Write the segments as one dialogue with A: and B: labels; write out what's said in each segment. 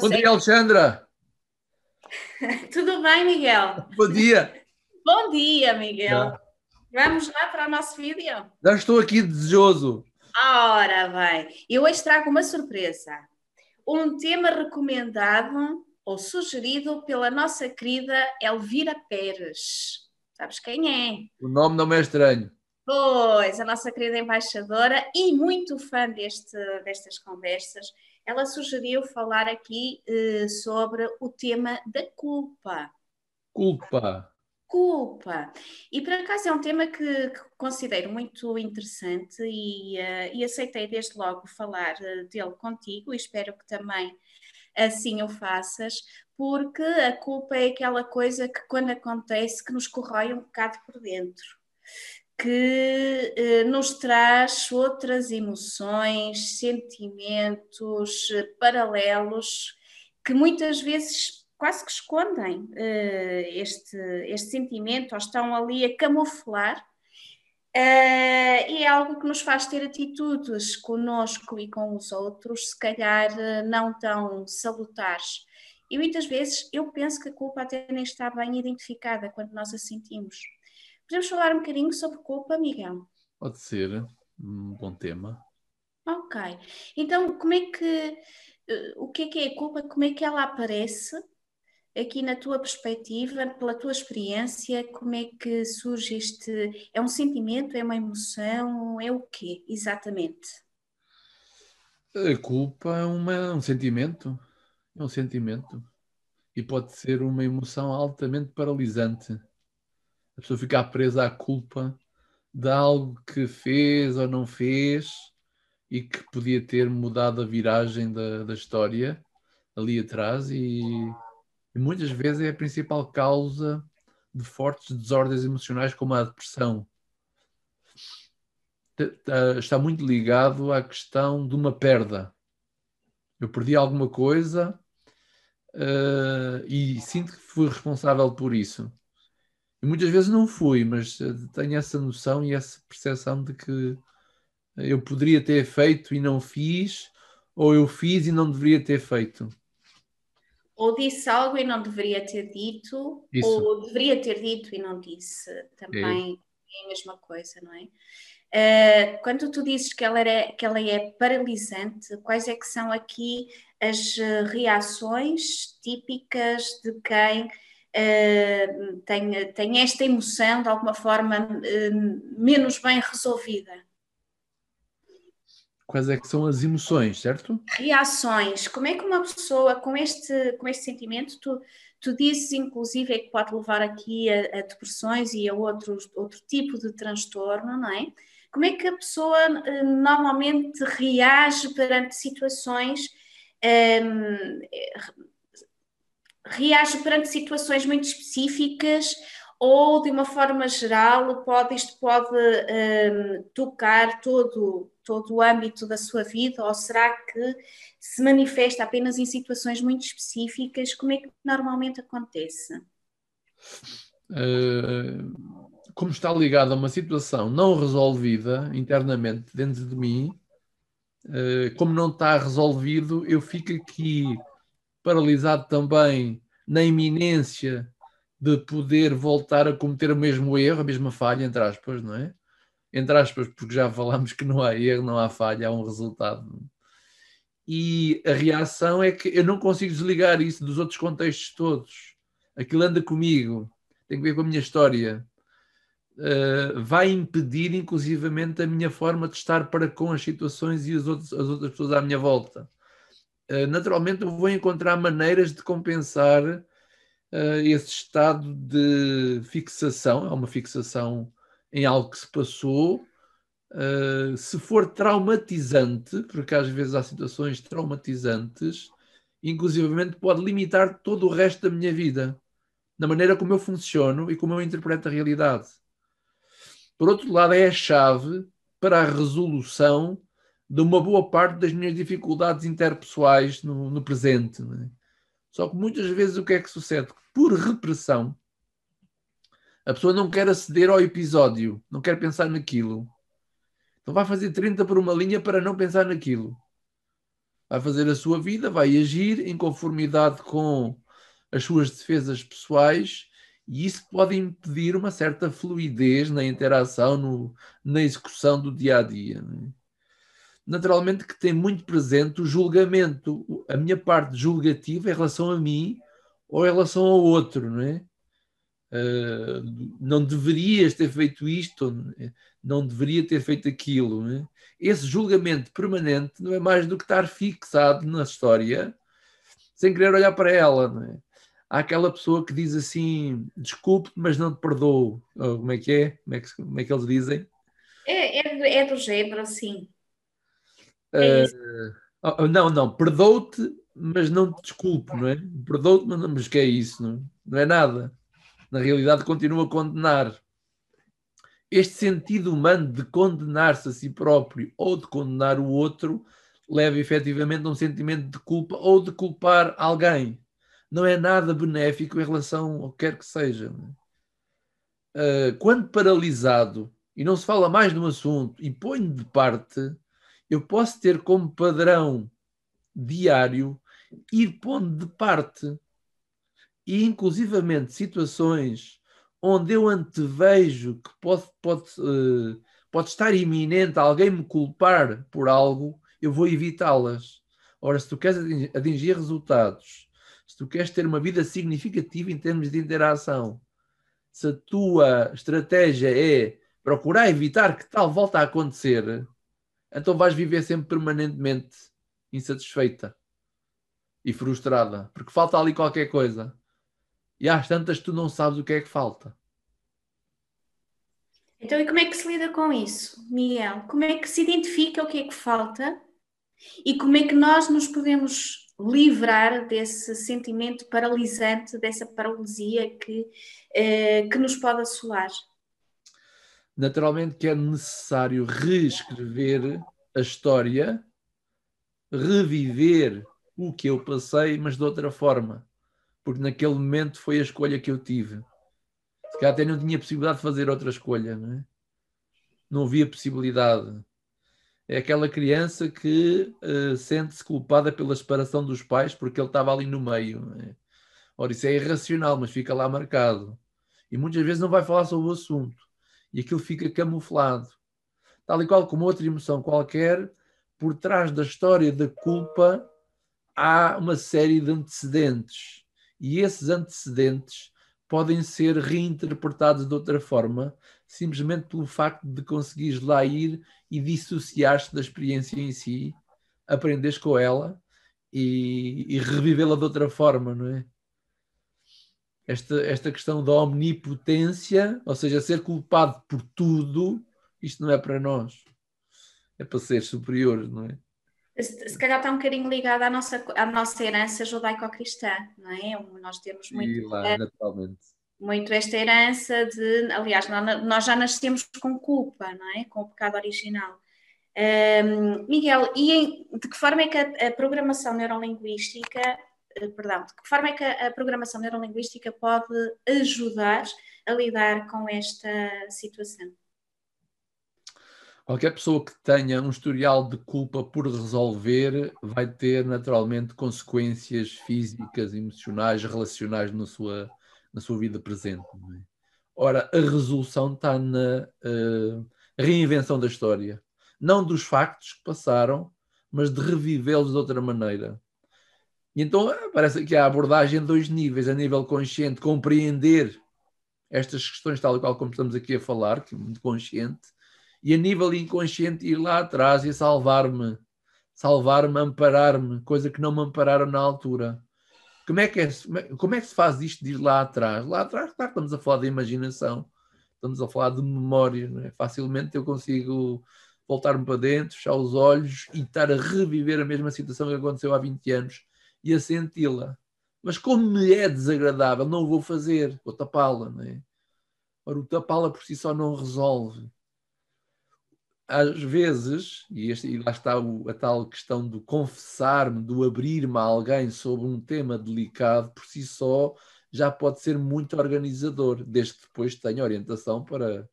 A: Bom dia, Alexandra.
B: Tudo bem, Miguel?
A: Bom dia.
B: Bom dia, Miguel. Vamos lá para o nosso vídeo?
A: Já estou aqui desejoso.
B: Ora bem, eu hoje trago uma surpresa. Um tema recomendado ou sugerido pela nossa querida Elvira Pérez. Sabes quem é?
A: O nome não é estranho.
B: Pois, a nossa querida embaixadora e muito fã deste, destas conversas, ela sugeriu falar aqui uh, sobre o tema da culpa.
A: Culpa.
B: Culpa. E por acaso é um tema que, que considero muito interessante e, uh, e, aceitei desde logo falar uh, dele contigo e espero que também assim o faças, porque a culpa é aquela coisa que quando acontece que nos corrói um bocado por dentro que eh, nos traz outras emoções, sentimentos eh, paralelos que muitas vezes quase que escondem eh, este, este sentimento ou estão ali a camuflar. Uh, e é algo que nos faz ter atitudes conosco e com os outros, se calhar não tão salutares. E muitas vezes eu penso que a culpa até nem está bem identificada quando nós a sentimos. Podemos falar um bocadinho sobre culpa, Miguel?
A: Pode ser, um bom tema.
B: Ok. Então, como é que uh, o que é que é a culpa? Como é que ela aparece aqui na tua perspectiva, pela tua experiência? Como é que surge este? É um sentimento? É uma emoção? É o quê exatamente?
A: A culpa é uma, um sentimento, é um sentimento e pode ser uma emoção altamente paralisante a pessoa ficar presa à culpa de algo que fez ou não fez e que podia ter mudado a viragem da, da história ali atrás e, e, muitas vezes é a principal causa de fortes desordens emocionais como a depressão. Está muito ligado à questão de uma perda. Eu perdi alguma coisa uh, e sinto que fui responsável por isso. E muitas vezes não fui, mas eh, tenho essa noção e essa percepção de que eu poderia ter feito e não fiz, ou eu fiz e não deveria ter feito.
B: Ou disse algo e não deveria ter dito, Isso. ou deveria ter dito e não disse. Também é, a mesma coisa, não é? Uh, quando tu dizes que ela, era, que ela é paralisante, quais é que são aqui as eh, reações típicas de quem uh, tem, tem esta emoção de alguma forma uh, menos bem resolvida.
A: Quais é que são as emoções, certo?
B: Reações. Como é que uma pessoa com este, com este sentimento, tu, tu dizes inclusive é que pode levar aqui a, a depressões e a outros, outro tipo de transtorno, não é? Como é que a pessoa uh, normalmente reage perante situações um, reage perante situações muito específicas ou de uma forma geral pode, isto pode um, tocar todo, todo o âmbito da sua vida ou será que se manifesta apenas em situações muito específicas? Como é que normalmente acontece?
A: Uh, como está ligado a uma situação não resolvida internamente dentro de mim, uh, como não está resolvido, eu fico aqui paralisado também na iminência de poder voltar a cometer o mesmo erro, a mesma falha, entre aspas, não é? Entre aspas, porque já falámos que não há erro, não há falha, há um resultado. E a reação é que eu não consigo desligar isso dos outros contextos todos. Aquilo anda comigo, tem que ver com a minha história. Uh, vai impedir, inclusivamente, a minha forma de estar para com as situações e as outras, as outras pessoas à minha volta. Eh, naturalmente eu vou encontrar maneiras de compensar uh, esse estado de fixação, é uma fixação em algo que se passou. Uh, se for traumatizante, porque às vezes há situações traumatizantes, inclusivamente pode limitar todo o resto da minha vida, na maneira como eu funciono e como eu interpreto a realidade. Por outro lado, é a chave para a resolução de uma boa parte das minhas dificuldades interpessoais no, no presente. É? Só que muitas vezes o que é que sucede? Por repressão, a pessoa não quer aceder ao episódio, não quer pensar naquilo. Então vai fazer 30 por uma linha para não pensar naquilo. vai fazer a sua vida, vai agir em conformidade com as suas defesas pessoais e isso pode impedir uma certa fluidez na interação, no, na execução do dia a dia. Naturalmente que tem muito presente o julgamento, a minha parte julgativa em relação a mim ou em relação ao outro, não é? Uh, não deverias ter feito isto, não deveria ter feito aquilo. Não é? Esse julgamento permanente não é mais do que estar fixado na história sem querer olhar para ela. Não é? há aquela pessoa que diz assim: desculpe, mas não te perdoo. Como é que é? Como é que, como é que eles dizem?
B: É, é, é do género, sim.
A: É uh, não, não, perdoo-te, mas não te desculpo, não é? Perdoo-te, mas, mas que é isso? Não, não é nada. Na realidade, continua a condenar. Este sentido humano de condenar-se a si próprio ou de condenar o outro leva efetivamente a um sentimento de culpa ou de culpar alguém não é nada benéfico em relação ao que quer que seja. Uh, quando paralisado e não se fala mais de um assunto e ponho de parte, eu posso ter como padrão diário ir pondo de parte e inclusivamente situações onde eu antevejo que pode, pode, uh, pode estar iminente alguém me culpar por algo, eu vou evitá-las. Ora, se tu queres atingir resultados se tu queres ter uma vida significativa em termos de interação, se a tua estratégia é procurar evitar que tal volta a acontecer, então vais viver sempre permanentemente insatisfeita e frustrada, porque falta ali qualquer coisa. E às tantas tu não sabes o que é que falta.
B: Então, e como é que se lida com isso, Miguel? Como é que se identifica o que é que falta e como é que nós nos podemos livrar desse sentimento paralisante, dessa paralisia que, eh, que nos pode assolar.
A: Naturalmente que é necessário reescrever a história, reviver o que eu passei, mas de outra forma, porque naquele momento foi a escolha que eu tive. Se calhar até não tinha possibilidade de fazer outra escolha, não é? Não havia possibilidade é aquela criança que uh, sente-se culpada pela separação dos pais porque ele estava ali no meio. É? Ora, isso é irracional, mas fica lá marcado. E muitas vezes não vai falar sobre o assunto. E aquilo fica camuflado. Tal e qual como outra emoção qualquer, por trás da história da culpa há uma série de antecedentes. E esses antecedentes podem ser reinterpretados de outra forma, simplesmente pelo facto de conseguires lá ir e dissociar-te da experiência em si, aprenderes com ela e, e revivê-la de outra forma, não é? Esta, esta questão da omnipotência, ou seja, ser culpado por tudo, isto não é para nós. É para ser superiores, não é?
B: se calhar está um bocadinho ligado à nossa, à nossa herança judaico-cristã, não é? Nós temos muito,
A: lá, naturalmente.
B: muito esta herança de, aliás, nós já nascemos com culpa, não é? Com o pecado original. Um, Miguel, e em, de que forma é que a, a programação neurolinguística, perdão, de que forma é que a, a programação neurolinguística pode ajudar a lidar com esta situação?
A: Qualquer pessoa que tenha um historial de culpa por resolver vai ter naturalmente consequências físicas, emocionais, relacionais na sua, na sua vida presente. É? Ora, a resolução está na uh, reinvenção da história, não dos factos que passaram, mas de revivê-los de outra maneira. E então parece que há abordagem em dois níveis: a nível consciente, compreender estas questões, tal e qual como estamos aqui a falar, que é muito consciente, e a nível inconsciente ir lá atrás e salvar-me, salvar-me, amparar-me, coisa que não me ampararam na altura. Como é, que é, como é que se faz isto de ir lá atrás? Lá atrás, claro, estamos a falar de imaginação, estamos a falar de memória, é? facilmente eu consigo voltar-me para dentro, fechar os olhos e estar a reviver a mesma situação que aconteceu há 20 anos e a senti-la. Mas como me é desagradável, não vou fazer, vou tapá-la, não é? Ora, o tapá-la por si só não resolve às vezes, e, este, e lá está o, a tal questão do confessar-me, do abrir-me a alguém sobre um tema delicado, por si só, já pode ser muito organizador, desde que depois tenha orientação para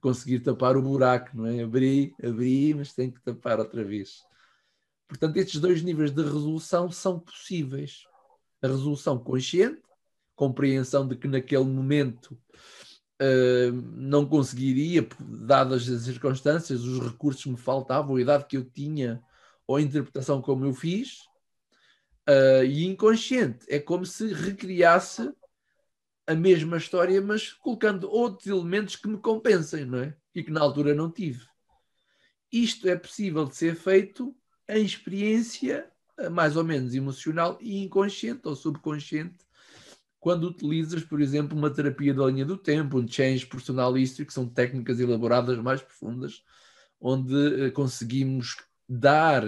A: conseguir tapar o buraco, não é? Abri, abri, mas tenho que tapar outra vez. Portanto, estes dois níveis de resolução são possíveis. A resolução consciente, compreensão de que naquele momento uh, não conseguiria, dadas as circunstâncias, os recursos que me faltavam, a idade que eu tinha, ou a interpretação como eu fiz, uh, e inconsciente. É como se recriasse a mesma história, mas colocando outros elementos que me compensem, não é? E que na altura não tive. Isto é possível de ser feito em experiência eh, mais ou menos emocional e inconsciente ou subconsciente quando utilizas, por exemplo, uma terapia da linha do tempo, um change personalístico, que são técnicas elaboradas mais profundas, onde eh, conseguimos dar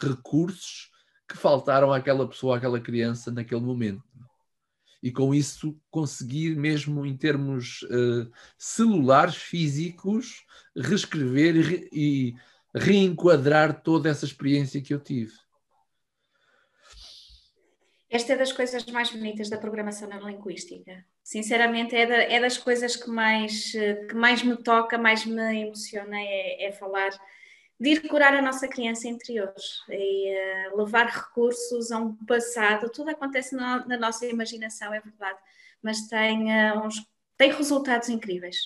A: recursos que faltaram àquela pessoa, àquela criança naquele momento. E com isso conseguir, mesmo em termos uh, celulares, físicos, reescrever e, e reenquadrar toda essa experiência que eu tive.
B: Esta é das coisas mais bonitas da programação neurolinguística. Sinceramente, é, da, é das coisas que mais, que mais me toca, mais me emociona, é, é falar de ir curar a nossa criança interior e uh, levar recursos a um passado. Tudo acontece na, na nossa imaginação, é verdade, mas tem, uh, uns, tem resultados incríveis.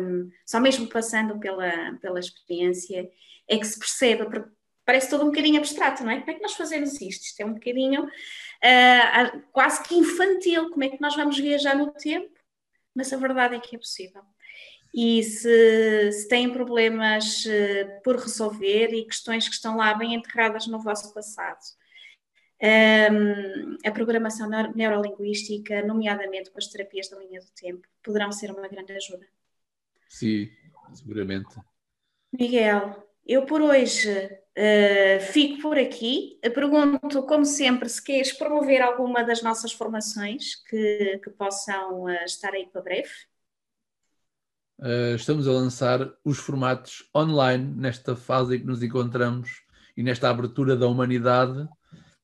B: Um, só mesmo passando pela, pela experiência é que se percebe, parece todo um bocadinho abstrato, não é? Como é que nós fazemos isto? Isto é um bocadinho uh, quase que infantil, como é que nós vamos viajar no tempo? Mas a verdade é que é possível. E se, se têm problemas uh, por resolver e questões que estão lá bem enterradas no vosso passado, um, a programação neurolinguística, nomeadamente com as terapias da linha do tempo, poderão ser uma grande ajuda.
A: Sim, seguramente.
B: Miguel, eu por hoje uh, fico por aqui. Pergunto, como sempre, se queres promover alguma das nossas formações que, que possam uh, estar aí para breve.
A: Uh, estamos a lançar os formatos online nesta fase em que nos encontramos e nesta abertura da humanidade,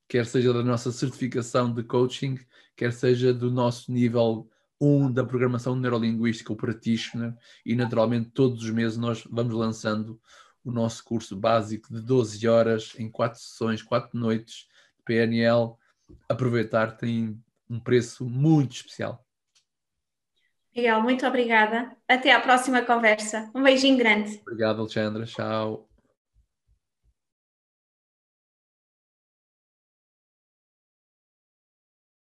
A: quer seja da nossa certificação de coaching, quer seja do nosso nível 1 da programação neurolinguística, o practitioner, e naturalmente todos os meses nós vamos lançando o nosso curso básico de 12 horas em quatro sessões, quatro noites de PNL. Aproveitar, tem um preço muito especial.
B: Miguel, muito obrigada. Até à próxima conversa. Um beijinho grande.
A: Obrigado, Alexandra. Tchau.